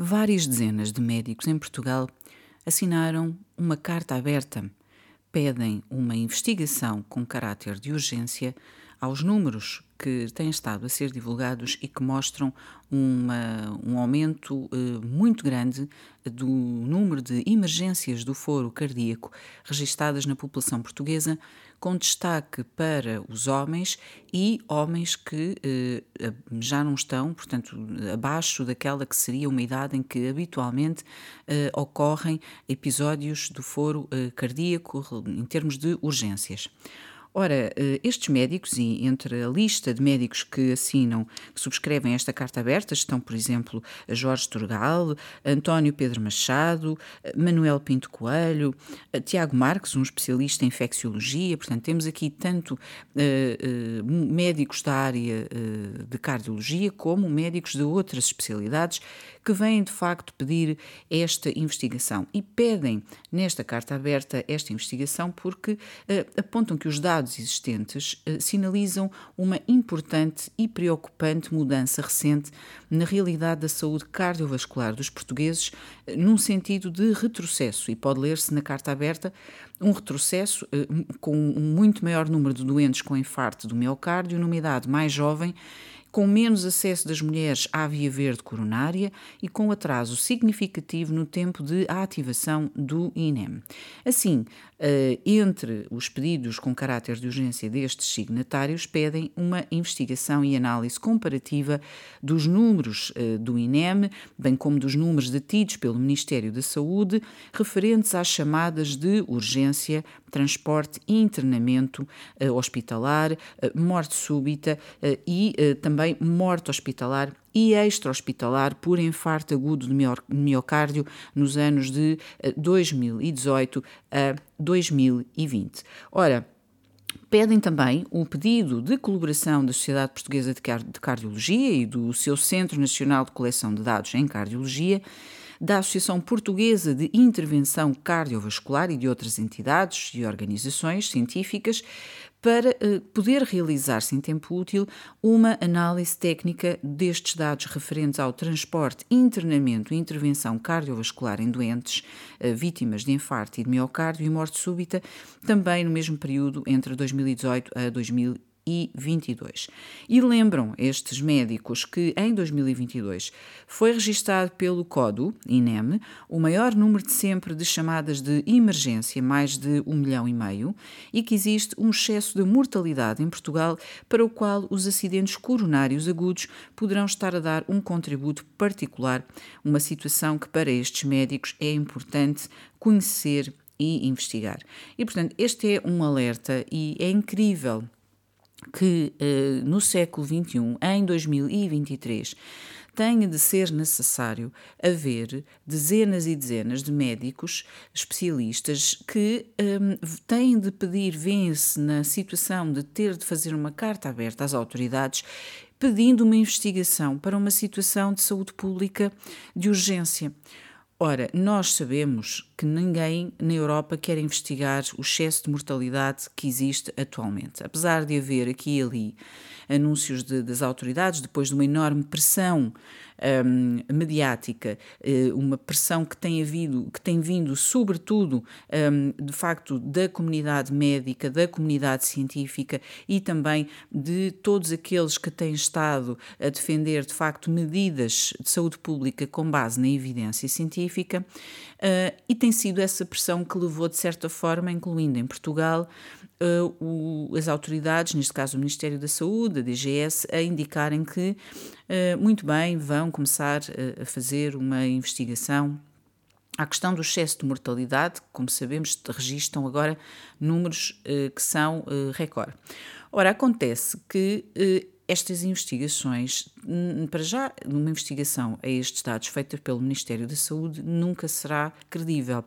várias dezenas de médicos em Portugal assinaram uma carta aberta. Pedem uma investigação com caráter de urgência aos números que têm estado a ser divulgados e que mostram uma, um aumento uh, muito grande do número de emergências do foro cardíaco registadas na população portuguesa, com destaque para os homens e homens que uh, já não estão, portanto, abaixo daquela que seria uma idade em que habitualmente uh, ocorrem episódios do foro cardíaco em termos de urgências. Ora, eh, estes médicos, e entre a lista de médicos que assinam, que subscrevem esta carta aberta, estão, por exemplo, Jorge Turgal, António Pedro Machado, Manuel Pinto Coelho, Tiago Marques, um especialista em infecciologia, portanto, temos aqui tanto uh, uh, médicos da área uh, de cardiologia como médicos de outras especialidades que vêm de facto pedir esta investigação. E pedem nesta carta aberta esta investigação porque apontam que os dados dados existentes eh, sinalizam uma importante e preocupante mudança recente na realidade da saúde cardiovascular dos portugueses, eh, num sentido de retrocesso, e pode ler-se na carta aberta um retrocesso eh, com um muito maior número de doentes com infarto do miocárdio numa idade mais jovem com menos acesso das mulheres à via verde coronária e com atraso significativo no tempo de ativação do INEM. Assim, entre os pedidos com caráter de urgência destes signatários, pedem uma investigação e análise comparativa dos números eh, do INEM, bem como dos números detidos pelo Ministério da Saúde, referentes às chamadas de urgência, transporte e internamento eh, hospitalar, morte súbita e também morte hospitalar e extra-hospitalar por infarto agudo de miocárdio nos anos de 2018 eh, a 2020. Ora, Pedem também o pedido de colaboração da Sociedade Portuguesa de Cardiologia e do seu Centro Nacional de Coleção de Dados em Cardiologia, da Associação Portuguesa de Intervenção Cardiovascular e de outras entidades e organizações científicas para uh, poder realizar-se em tempo útil uma análise técnica destes dados referentes ao transporte, internamento e intervenção cardiovascular em doentes uh, vítimas de infarto e de miocárdio e morte súbita, também no mesmo período entre 2018 a 2020 2022. E lembram estes médicos que em 2022 foi registado pelo CODO, INEM, o maior número de sempre de chamadas de emergência, mais de um milhão e meio, e que existe um excesso de mortalidade em Portugal para o qual os acidentes coronários agudos poderão estar a dar um contributo particular, uma situação que para estes médicos é importante conhecer e investigar. E, portanto, este é um alerta e é incrível que uh, no século XXI, em 2023, tenha de ser necessário haver dezenas e dezenas de médicos especialistas que um, têm de pedir, vêm-se na situação de ter de fazer uma carta aberta às autoridades pedindo uma investigação para uma situação de saúde pública de urgência. Ora, nós sabemos que ninguém na Europa quer investigar o excesso de mortalidade que existe atualmente. Apesar de haver aqui e ali anúncios de, das autoridades, depois de uma enorme pressão um, mediática, uh, uma pressão que tem havido, que tem vindo, sobretudo, um, de facto, da comunidade médica, da comunidade científica e também de todos aqueles que têm estado a defender, de facto, medidas de saúde pública com base na evidência científica, uh, e tem sido essa pressão que levou, de certa forma, incluindo em Portugal, uh, o, as autoridades, neste caso o Ministério da Saúde, a DGS, a indicarem que, uh, muito bem, vão começar a, a fazer uma investigação à questão do excesso de mortalidade, como sabemos, registram agora números que são uh, recorde. Ora, acontece que estas investigações, para já, numa investigação a estes dados feita pelo Ministério da Saúde, nunca será credível.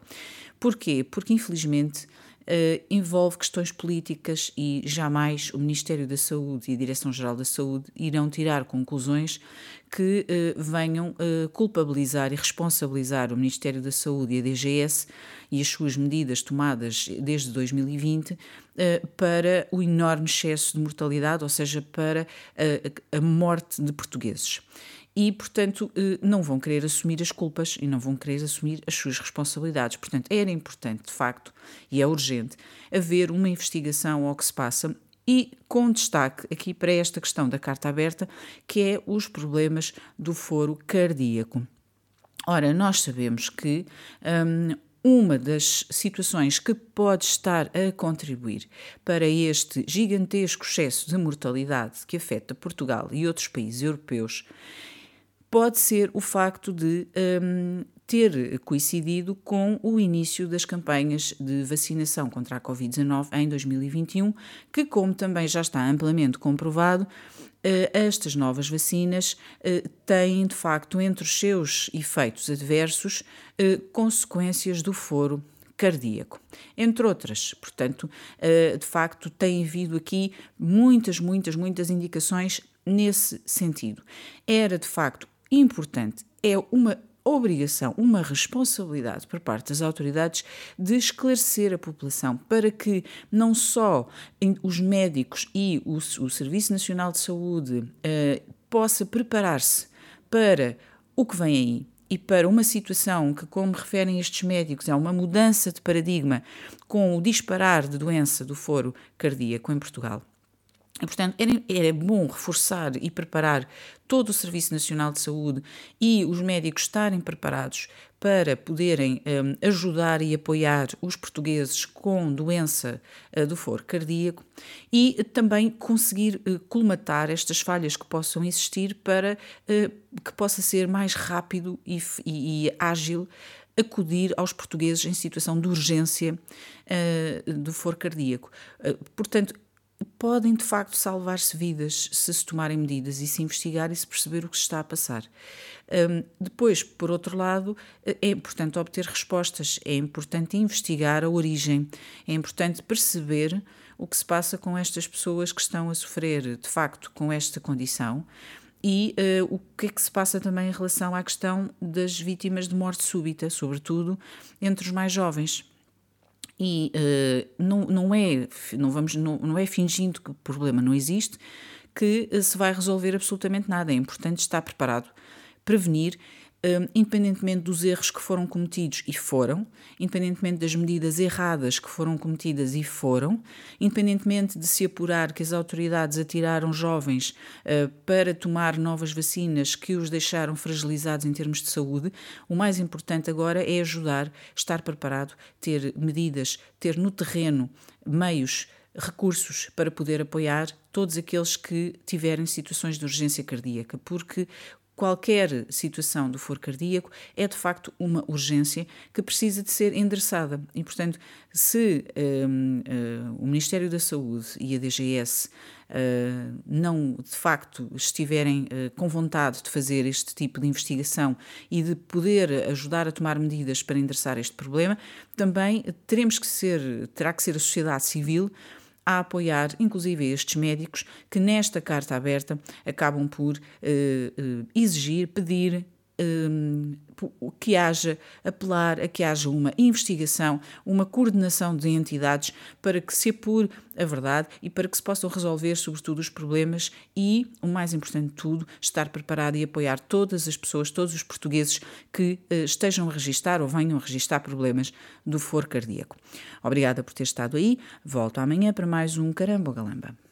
Porquê? Porque, infelizmente, uh, envolve questões políticas e jamais o Ministério da Saúde e a Direção-Geral da Saúde irão tirar conclusões que uh, venham uh, culpabilizar e responsabilizar o Ministério da Saúde e a DGS e as suas medidas tomadas desde 2020 para o enorme excesso de mortalidade, ou seja, para a morte de portugueses. E, portanto, eh, não vão querer assumir as culpas e não vão querer assumir as suas responsabilidades. Portanto, era importante, de facto, e é urgente, haver uma investigação ao que se passa e com destaque aqui para esta questão da carta aberta, que é os problemas do foro cardíaco. Ora, nós sabemos que um, uma das situações que pode estar a contribuir para este gigantesco excesso de mortalidade que afeta Portugal e outros países europeus pode ser o facto de um, ter coincidido com o início das campanhas de vacinação contra a Covid-19 em 2021, que, como também já está amplamente comprovado, eh, estas novas vacinas eh, têm, de facto, entre os seus efeitos adversos, eh, consequências do foro cardíaco, entre outras. Portanto, de facto, tem havido aqui muitas, muitas, muitas indicações nesse sentido. Era, de facto, importante, é uma obrigação, uma responsabilidade por parte das autoridades de esclarecer a população para que não só os médicos e o, o Serviço Nacional de Saúde uh, possa preparar-se para o que vem aí e para uma situação que, como referem estes médicos, é uma mudança de paradigma com o disparar de doença do foro cardíaco em Portugal e, portanto, era, era bom reforçar e preparar todo o Serviço Nacional de Saúde e os médicos estarem preparados para poderem um, ajudar e apoiar os portugueses com doença uh, do foro cardíaco e também conseguir uh, colmatar estas falhas que possam existir para uh, que possa ser mais rápido e, e, e ágil acudir aos portugueses em situação de urgência uh, do foro cardíaco. Uh, portanto, podem de facto salvar-se vidas se se tomarem medidas e se investigar e se perceber o que se está a passar. Um, depois, por outro lado, é importante obter respostas, é importante investigar a origem, é importante perceber o que se passa com estas pessoas que estão a sofrer de facto com esta condição e uh, o que é que se passa também em relação à questão das vítimas de morte súbita, sobretudo entre os mais jovens e uh, não, não é não vamos não, não é fingindo que o problema não existe que uh, se vai resolver absolutamente nada. É importante estar preparado prevenir um, independentemente dos erros que foram cometidos e foram, independentemente das medidas erradas que foram cometidas e foram, independentemente de se apurar que as autoridades atiraram jovens uh, para tomar novas vacinas que os deixaram fragilizados em termos de saúde, o mais importante agora é ajudar, estar preparado, ter medidas, ter no terreno meios recursos para poder apoiar todos aqueles que tiverem situações de urgência cardíaca, porque qualquer situação do foro cardíaco é de facto uma urgência que precisa de ser endereçada. E, portanto, se um, hum, o Ministério da Saúde e a DGS uh, não de facto estiverem uh, com vontade de fazer este tipo de investigação e de poder ajudar a tomar medidas para endereçar este problema, também teremos que ser, terá que ser a sociedade civil a apoiar, inclusive estes médicos, que nesta carta aberta acabam por uh, uh, exigir, pedir um, que haja, apelar a que haja uma investigação, uma coordenação de entidades para que se apure a verdade e para que se possam resolver, sobretudo, os problemas e, o mais importante de tudo, estar preparado e apoiar todas as pessoas, todos os portugueses que uh, estejam a registar ou venham a registar problemas do foro cardíaco. Obrigada por ter estado aí. Volto amanhã para mais um Caramba Galamba.